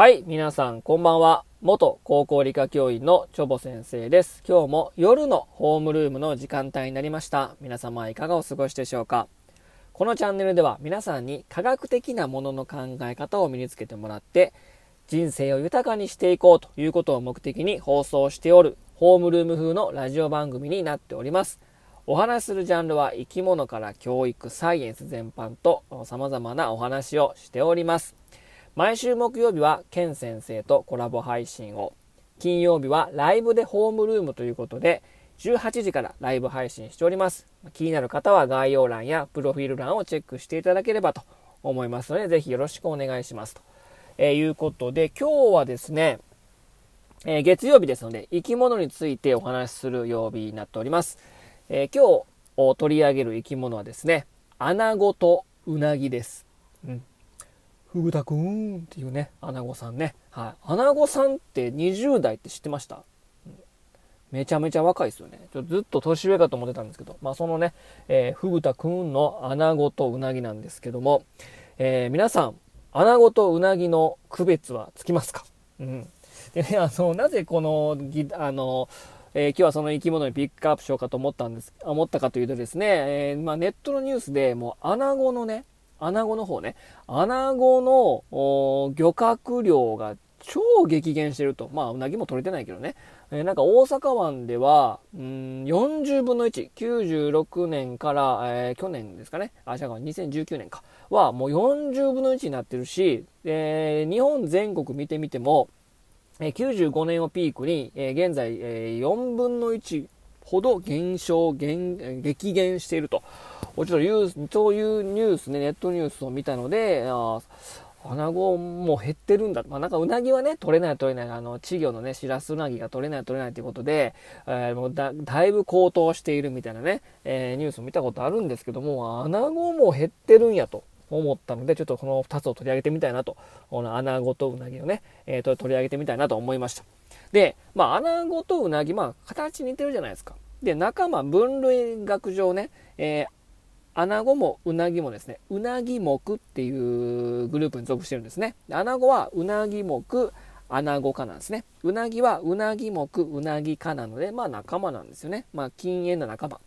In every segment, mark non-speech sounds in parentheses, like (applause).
はい、皆さんこんばんは。元高校理科教員のチョボ先生です。今日も夜のホームルームの時間帯になりました。皆様いかがお過ごしでしょうかこのチャンネルでは皆さんに科学的なものの考え方を身につけてもらって人生を豊かにしていこうということを目的に放送しておるホームルーム風のラジオ番組になっております。お話しするジャンルは生き物から教育、サイエンス全般と様々なお話をしております。毎週木曜日はケン先生とコラボ配信を、金曜日はライブでホームルームということで、18時からライブ配信しております。気になる方は概要欄やプロフィール欄をチェックしていただければと思いますので、ぜひよろしくお願いします。と、えー、いうことで、今日はですね、えー、月曜日ですので、生き物についてお話しする曜日になっております。えー、今日取り上げる生き物はですね、アナゴとウナギです。うん。ふぐたくんっていうね、アナゴさんね。はい。アナゴさんって20代って知ってました、めちゃめちゃ若いですよね。ちょずっと年上かと思ってたんですけど、まあそのね、えー、ふぐたくんのアナゴとウナギなんですけども、えー、皆さん、アナゴとウナギの区別はつきますか？うん。でね、あの、なぜこの、あの、えー、今日はその生き物にピックアップしようかと思ったんです、思ったかというとですね、えー、まあ、ネットのニュースでもうアナゴのね、アナゴの方ね、アナゴの漁獲量が超激減してると。まあ、うなぎも取れてないけどね。えー、なんか大阪湾では、うん、40分の1、96年から、えー、去年ですかね。あ、違うか、2019年か。は、もう40分の1になってるし、えー、日本全国見てみても、え、95年をピークに、え、現在、えー、4分の1ほど減少、減、激減していると。ちょっとユース、そういうニュースね、ネットニュースを見たので、あアナゴも減ってるんだ。まあなんかうなぎはね、取れない取れない、あの、稚魚のね、シラスウナギが取れない取れないということで、えー、もうだ、だいぶ高騰しているみたいなね、えー、ニュースを見たことあるんですけども、アナゴも減ってるんやと。思ったので、ちょっとこの2つを取り上げてみたいなと。このアナゴとウナギをね、えー、取り上げてみたいなと思いました。で、まあ、アナゴとウナギ、まあ、形似てるじゃないですか。で、仲間、分類学上ね、えー、アナゴもウナギもですね、ウナギ目っていうグループに属してるんですね。アナゴはウナギ目、アナゴ科なんですね。ウナギはウナギ目、ウナギ科なので、まあ仲間なんですよね。まあ近縁な仲間。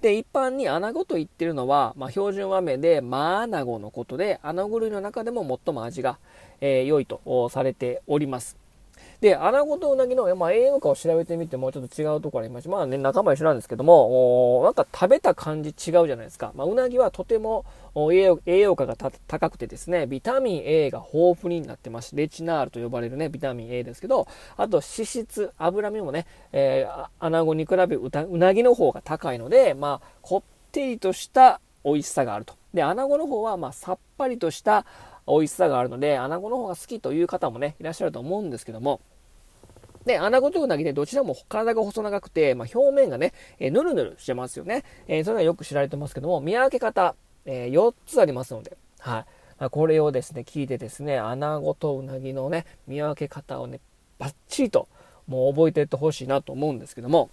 で、一般にアナゴと言ってるのは、まあ、標準和名でマアナゴのことで、アナゴ類の中でも最も味が、えー、良いとされております。で、アナゴとウナギの、まあ、栄養価を調べてみてもちょっと違うところありまし、まあね、仲間一緒なんですけども、なんか食べた感じ違うじゃないですか。まあ、ウナギはとても栄養価が高くてですね、ビタミン A が豊富になってます。レチナールと呼ばれるね、ビタミン A ですけど、あと脂質、脂身もね、えー、アナゴに比べううなぎの方が高いので、まあ、こってりとした美味しさがあると。で、アナゴの方は、まあ、さっぱりとした美味しさがあるので、アナゴの方が好きという方もね、いらっしゃると思うんですけども、で、アナゴとウナギでどちらも体が細長くて、まあ、表面がね、えー、ぬるぬるしてますよね。えー、それはよく知られてますけども、見分け方、えー、4つありますので、はい。あ、これをですね、聞いてですね、アナゴとウナギのね、見分け方をね、バッチリと、もう覚えていってほしいなと思うんですけども、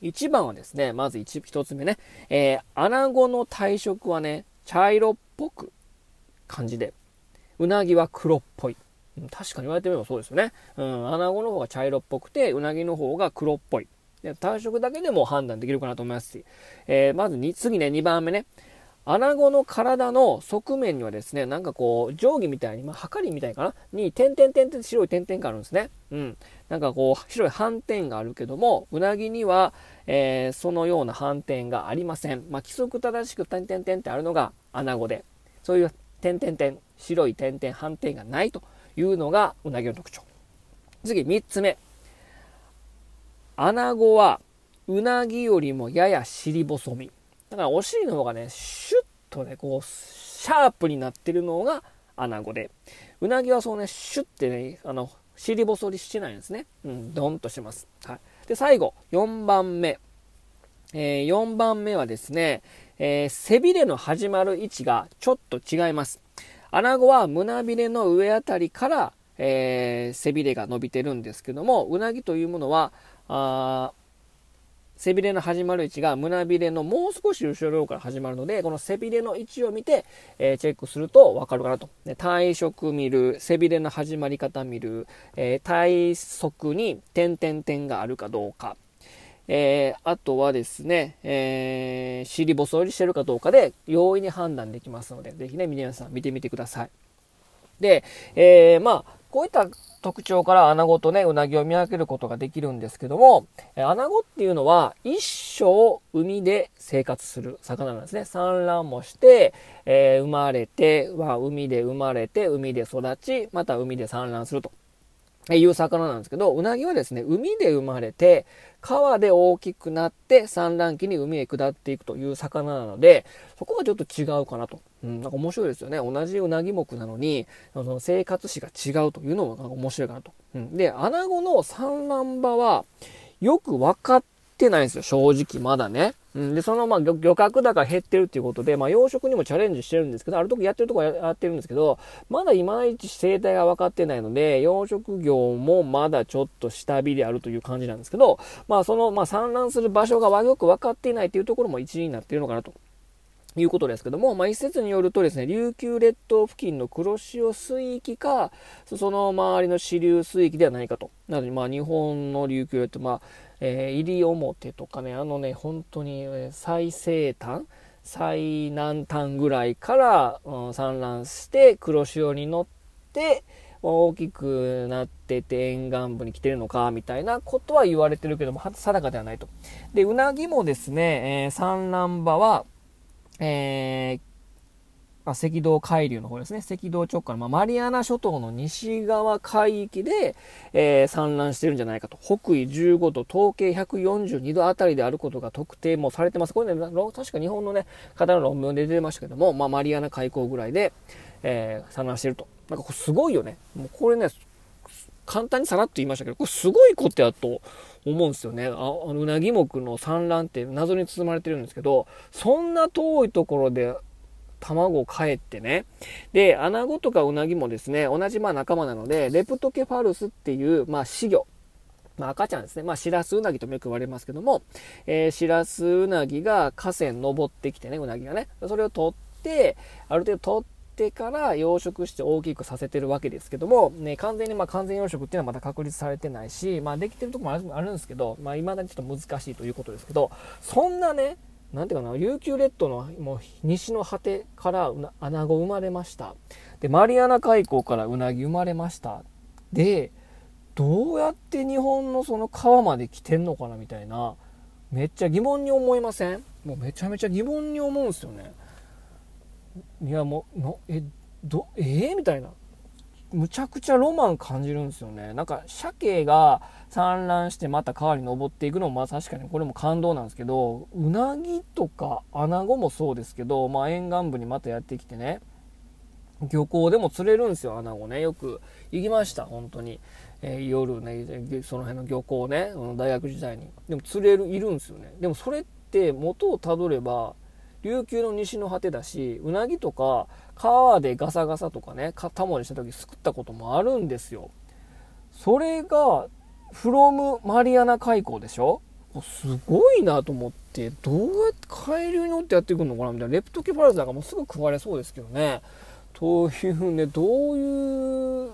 1番はですね、まず 1, 1つ目ね、えー、アナゴの体色はね、茶色っぽく感じで、うなぎは黒っぽい。確かに言われてみればそうですよね。うん、アナゴの方が茶色っぽくて、うなぎの方が黒っぽい。で体色だけでも判断できるかなと思いますし、えー、まずに次ね、2番目ね。アナゴの体の側面にはですね、なんかこう、定規みたいに、まあ、はかりみたいかな？に、点々点々白い点々があるんですね。うん。なんかこう、白い斑点があるけども、うなぎには、えー、そのような斑点がありません。まあ、規則正しく点々点ってあるのがアナゴで、そういう点々点、白い点々斑点がないというのがうなぎの特徴。次、3つ目。アナゴは、うなぎよりもやや尻細身。だからお尻の方がね、シュッとね、こう、シャープになってるのがアナゴで、うなぎはそうね、シュッてね、あの、尻細りしてないんですね。うん、ドンとしてます。はい。で、最後、4番目。えー、4番目はですね、えー、背びれの始まる位置がちょっと違います。アナゴは胸びれの上あたりから、えー、背びれが伸びてるんですけども、うなぎというものは、あ背びれの始まる位置が胸びれのもう少し後ろから始まるので、この背びれの位置を見て、えー、チェックするとわかるかなと。で体色見る、背びれの始まり方見る、えー、体側に点々点があるかどうか。えー、あとはですね、えー、尻細りしてるかどうかで容易に判断できますので、ぜひね、皆さん見てみてください。で、えー、まあ、こういった特徴から穴子とね、うなぎを見分けることができるんですけども、穴子っていうのは一生海で生活する魚なんですね。産卵もして、えー、生まれて、は海で生まれて、海で育ち、また海で産卵すると。いう魚なんですけど、うなぎはですね、海で生まれて、川で大きくなって産卵期に海へ下っていくという魚なので、そこがちょっと違うかなと。うん、なんか面白いですよね。同じうなぎ目なのに、その生活史が違うというのもなんか面白いかなと。うん、で、穴子の産卵場は、よく分かってないんですよ、正直まだね。うん、で、その、まあ、漁獲高減ってるっていうことで、まあ、養殖にもチャレンジしてるんですけど、ある時やってるとこはやってるんですけど、まだいまいち生態が分かってないので、養殖業もまだちょっと下火であるという感じなんですけど、まあ、その、まあ、産卵する場所がよく分かっていないというところも一因になっているのかなと。いうことですけども、まあ、一説によるとですね、琉球列島付近の黒潮水域か、その周りの支流水域ではないかと。なので、まあ、日本の琉球列島、まあ、えー、西表とかね、あのね、本当に、最西端最南端ぐらいから、うん、産卵して黒潮に乗って大きくなってて沿岸部に来てるのかみたいなことは言われてるけども定かではないと。でうなぎもですね、えー、産卵場は、えー、赤道海流の方ですね。赤道直下の、まあ、マリアナ諸島の西側海域で、えー、産卵してるんじゃないかと。北緯15度、統計142度あたりであることが特定もされてます。これね、確か日本のね、方の論文で出てましたけども、まあ、マリアナ海溝ぐらいで、えー、産卵してると。なんかこれすごいよね。もうこれね、簡単にさらっと言いましたけど、これすごいことやと思うんですよね。ああのうなぎ目の産卵って謎に包まれてるんですけど、そんな遠いところで卵を帰ってね。で、アナゴとかウナギもですね、同じまあ仲間なので、レプトケファルスっていう、まあ、死魚。まあ、赤ちゃんですね。まあ、シラスウナギともよく言われますけども、えー、シラスウナギが河川登ってきてね、ウナギがね。それを取って、ある程度取ってから養殖して大きくさせてるわけですけども、ね、完全にまあ完全養殖っていうのはまだ確立されてないし、まあ、できてるとこもあるんですけど、まあ、未だにちょっと難しいということですけど、そんなね、なんていうかな、琉球列島のもう西の果てからアナゴ生まれました。で、マリアナ海溝からウナギ生まれました。で、どうやって日本のその川まで来てんのかなみたいな、めっちゃ疑問に思いません？もうめちゃめちゃ疑問に思うんですよね。いや、もう、のえ、ど、えー、みたいな。むちゃくちゃロマン感じるんですよね。なんか、鮭が産卵してまた川に登っていくのも、まあ確かにこれも感動なんですけど、うなぎとかアナゴもそうですけど、まあ沿岸部にまたやってきてね、漁港でも釣れるんですよ、アナゴね。よく行きました、本当に。えー、夜ね、その辺の漁港ね、大学時代に。でも釣れる、いるんですよね。でもそれって元をたどれば、琉球の西の果てだし、うなぎとか川でガサガサとかね、タモリした時すくったこともあるんですよ。それが、フロムマリアナ海溝でしょ？すごいなと思って、どうやって海流に乗ってやっていくのかなみたいな。レプトケファルスなんかもうすぐ食われそうですけどね。というね、どういう、な、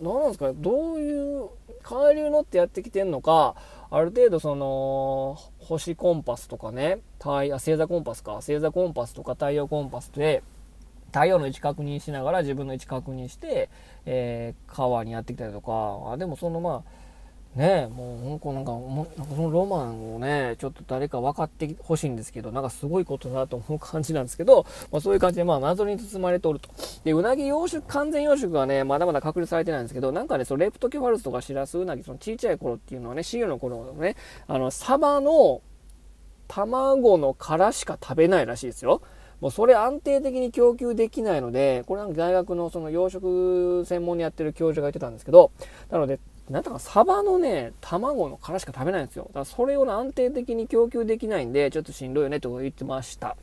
なんですかね、どういう海流乗ってやってきてんのか、ある程度その、星コンパスとかね、太あ星座コンパスか、星座コンパスとか太陽コンパスで、太陽の位置確認しながら自分の位置確認して、えー、川にやってきたりとか、あでもそのまあ、ねもう、ほんなんか、もなんかそのロマンをね、ちょっと誰か分かってほしいんですけど、なんかすごいことだと思う感じなんですけど、まあそういう感じで、まあ謎に包まれておると。で、うなぎ養殖、完全養殖はね、まだまだ確立されてないんですけど、なんかね、そのレプトキファルスとかシラスウナギ、そのちっちゃい頃っていうのはね、シ魚の頃のね、あの、サバの卵の殻しか食べないらしいですよ。もうそれ安定的に供給できないので、これは大学のその養殖専門にやってる教授が言ってたんですけど、なので、なんとかサバのね、卵の殻しか食べないんですよ。だからそれを、ね、安定的に供給できないんで、ちょっとしんどいよねと言ってました。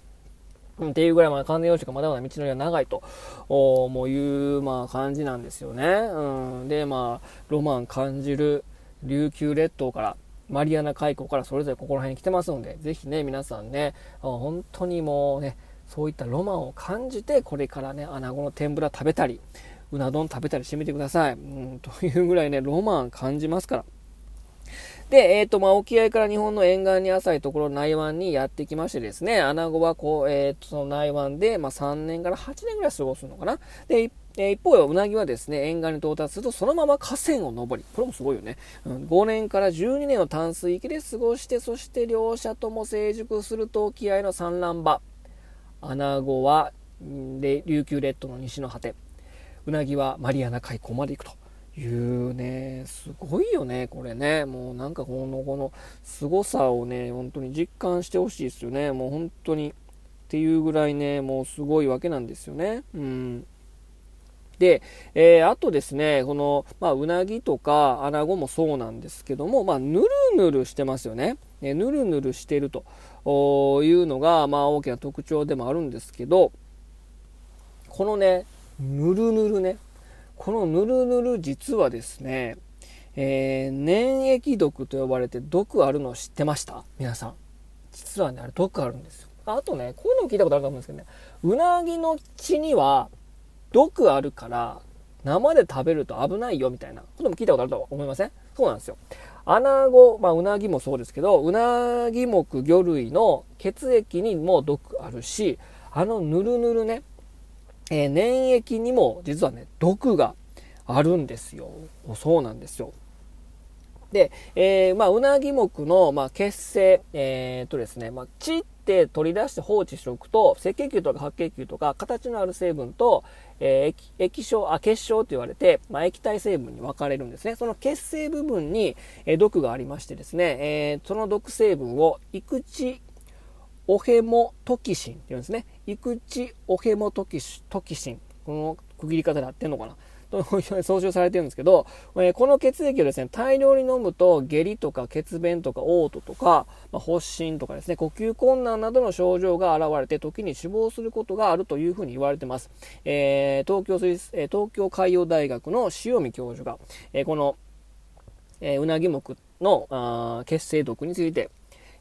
うん、っていうぐらいまだ完全養殖がまだまだ道のりは長いと、おもういう、まあ感じなんですよね。うん。で、まあ、ロマン感じる琉球列島から、マリアナ海溝からそれぞれここら辺に来てますので、ぜひね、皆さんね、本当にもうね、そういったロマンを感じて、これからね、穴子の天ぷら食べたり、うな丼食べたりしてみてください。うん、(laughs) というぐらいね、ロマン感じますから。で、えっ、ー、と、まあ、沖合から日本の沿岸に浅いところ、内湾にやってきましてですね、穴子はこう、えっ、ー、と、その内湾で、まあ、3年から8年ぐらい過ごすのかな。で、え一方、うなぎはですね、沿岸に到達すると、そのまま河川を登り、これもすごいよね。うん、5年から12年を淡水域で過ごして、そして両者とも成熟すると沖合の産卵場。穴子は、で琉球列島の西の果て。うなぎはマリアナ海溝まで行くと。いうね、すごいよね、これね。もうなんかこの、この凄さをね、本当に実感してほしいですよね。もう本当に。っていうぐらいね、もうすごいわけなんですよね。うん。で、えー、あとですね、この、まあ、うなぎとか穴子もそうなんですけども、まあ、ぬるぬるしてますよね。ねぬるぬるしてるというのが、まあ、大きな特徴でもあるんですけど、このね、ぬるぬるね、このぬるぬる実はですね、えー、粘液毒と呼ばれて毒あるの知ってました？皆さん。実はね、あれ毒あるんですよ。あとね、こういうのも聞いたことあると思うんですけどね、うなぎの血には毒あるから生で食べると危ないよみたいなことも聞いたことあるとは思いません？そうなんですよ。穴子、まあ、うなぎもそうですけど、うなぎ目魚類の血液にも毒あるし、あのぬるぬるね、えー、粘液にも実はね、毒があるんですよ。そうなんですよ。で、えー、まあ、うなぎ目の、まあ、血清、えー、っとですね、まあ、血って取り出して放置しておくと、赤血球とか白血球とか、形のある成分と、えー、液晶、あ、結晶と言われて、まあ、液体成分に分かれるんですね。その血清部分に、え、毒がありましてですね、え、その毒成分を、育地オヘモトキシンって言うんですね。育地オヘモトキシン。この区切り方で合ってんのかなと (laughs) 総称されてるんですけど、え、この血液をですね、大量に飲むと下痢とか血便とか嘔吐とか、まあ、発疹とかですね、呼吸困難などの症状が現れて時に死亡することがあるというふうに言われてます。えー、東京水、え東京海洋大学の塩見教授が、えー、この、えうなぎ目のあ血清毒について、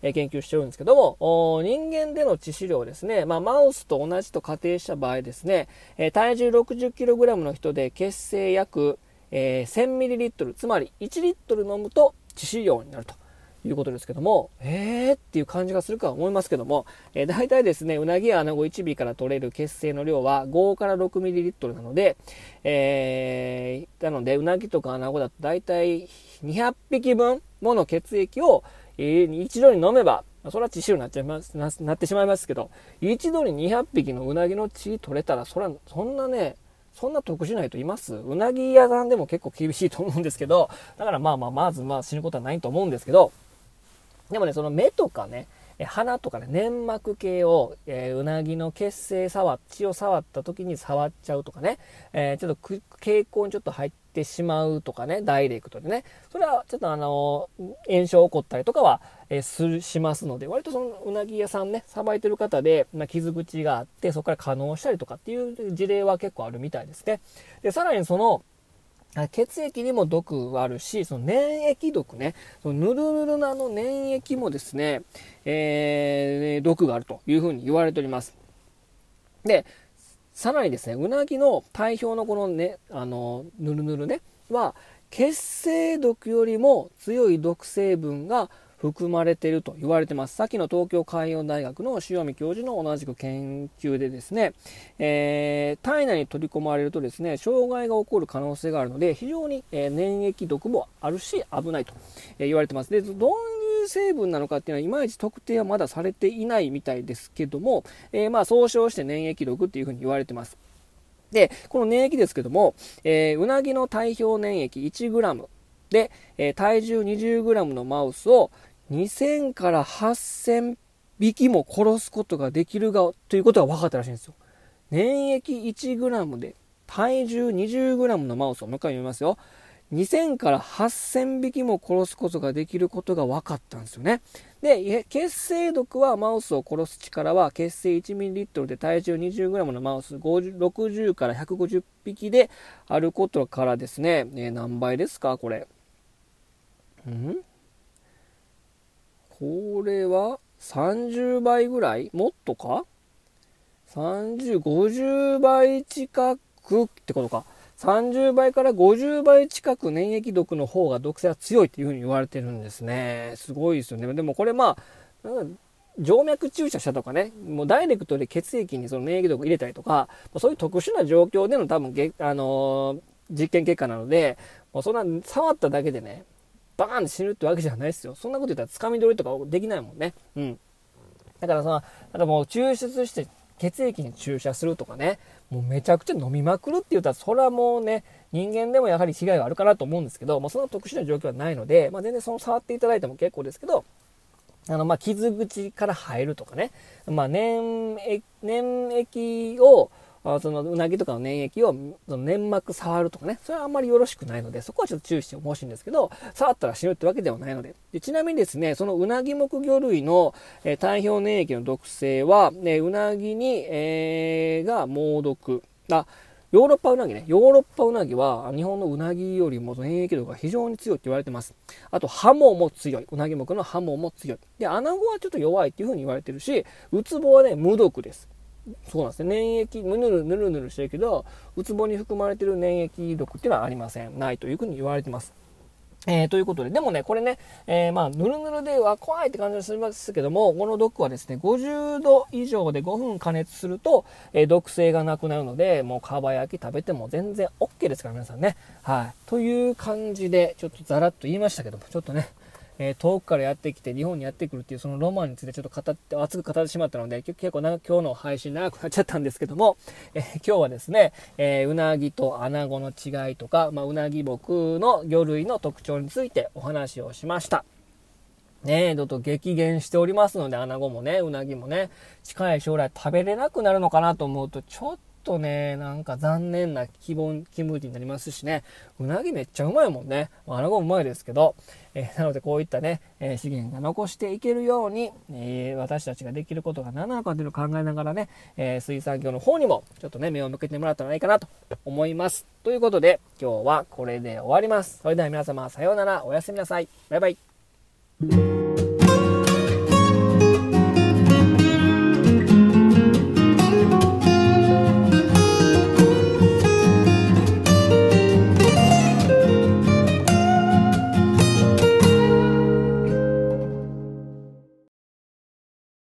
研究してるんですけども、人間での致死量ですね、まあ、マウスと同じと仮定した場合ですね、え体重 60kg の人で血清約、えー、1000ml、つまり1リットル飲むと致死量になると。いうことですけども、えーっていう感じがするかは思いますけども、えー、大体ですね、うなぎやアナゴ1尾から取れる血清の量は5から 6ml なので、えー、なので、うなぎとかアナゴだと大体200匹分もの血液を、一度に飲めば、それは致死量になっちゃいますな、なってしまいますけど、一度に200匹のうなぎの血取れたら、それは、そんなね、そんな得しないといます？うなぎ屋さんでも結構厳しいと思うんですけど、だからまあまあ、まずまあ死ぬことはないと思うんですけど、でもね、その目とかね、鼻とかね、粘膜系を、えー、うなぎの血清触、血を触った時に触っちゃうとかね、えー、ちょっと傾向にちょっと入ってしまうとかね、ダイレクトでね、それはちょっとあの炎症起こったりとかは、えー、する、しますので、割とそのうなぎ屋さんね、さばいてる方で、まあ、傷口があって、そこから可能したりとかっていう事例は結構あるみたいですね。で、さらにその、血液にも毒はあるし、その粘液毒ね、そのぬるぬるなの粘液もですね、えー、毒があるというふうに言われております。で、さらにですね、うなぎの体表のこのね、あの、ぬるぬるね、は、血清毒よりも強い毒成分が含まれていると言われてます。さっきの東京海洋大学の塩見教授の同じく研究でですね、えー、体内に取り込まれるとですね、障害が起こる可能性があるので、非常に、えー、粘液毒もあるし危ないと、えー、言われてます。で、どういう成分なのかっていうのは、いまいち特定はまだされていないみたいですけども、えまあ、総称して粘液毒っていうふうに言われてます。で、この粘液ですけども、えうなぎの体表粘液 1g で、え体重 20g のマウスを2000から8000匹も殺すことができるが、ということが分かったらしいんですよ。粘液 1g で体重 20g のマウスをもう一回読みますよ。2000から8000匹も殺すことができることが分かったんですよね。で、血清毒はマウスを殺す力は血清 1ml で体重 20g のマウス60から150匹であることからですね、え何倍ですかこれ。ん？れは30倍ぐらい？もっとか ?30、50倍近くってことか。30倍から50倍近く粘液毒の方が毒性は強いっていうふうに言われてるんですね。すごいですよね。でもこれまあ、静脈注射したとかね、もうダイレクトで血液にその免疫毒入れたりとか、そういう特殊な状況での多分、あのー、実験結果なので、もうそんな触っただけでね、バーンって死ぬってわけじゃないですよ。そんなこと言ったら掴み取りとかできないもんね。うん。だからさ、なんかもう抽出して血液に注射するとかね、もうめちゃくちゃ飲みまくるって言ったら、それはもうね、人間でもやはり被害があるかなと思うんですけど、もうそんな特殊な状況はないので、まあ、全然その触っていただいても結構ですけど、あの、ま、傷口から入るとかね、まあ、粘液、粘液を、あそのうなぎとかの粘液をその粘膜触るとかね、それはあんまりよろしくないので、そこはちょっと注意してほしいんですけど、触ったら死ぬってわけではないので。でちなみにですね、そのうなぎ目魚類の、えー、体表粘液の毒性は、ね、うなぎに、えー、が猛毒。あ、ヨーロッパウナギね。ヨーロッパウナギは日本のうなぎよりも粘液度が非常に強いって言われてます。あと、ハモも強い。うなぎ目のハモも強い。で、アナゴはちょっと弱いっていうふうに言われてるし、ウツボはね、無毒です。そうなんですね。粘液、ぬるぬるぬるしてるけど、ウツボに含まれてる粘液毒っていうのはありません。ないというふうに言われてます。えー、ということで、でもね、これね、えー、まあ、ぬるぬるでは怖いって感じがしますけども、この毒はですね、50度以上で5分加熱すると、えー、毒性がなくなるので、もうかば焼き食べても全然 OK ですから、皆さんね。はい。という感じで、ちょっとざらっと言いましたけども、ちょっとね、えー、遠くからやってきて日本にやってくるっていうそのロマンについてちょっと語って、熱く語ってしまったので、結構な今日の配信長くなっちゃったんですけども、(laughs) えー、今日はですね、えー、うなぎとアナゴの違いとか、まあ、うなぎ僕の魚類の特徴についてお話をしました。ねえ、ちょっと激減しておりますので、アナゴもね、うなぎもね、近い将来食べれなくなるのかなと思うと、ちょっとね、なんか残念な気分、気分になりますしね、うなぎめっちゃうまいもんね。まあなごもうまいですけど、えー、なのでこういったね、えー、資源が残していけるように、えー、私たちができることが何なのかというのを考えながらね、え水産業の方にもちょっとね、目を向けてもらったらいいかなと思います。ということで、今日はこれで終わります。それでは皆様、さようなら、おやすみなさい。バイバイ。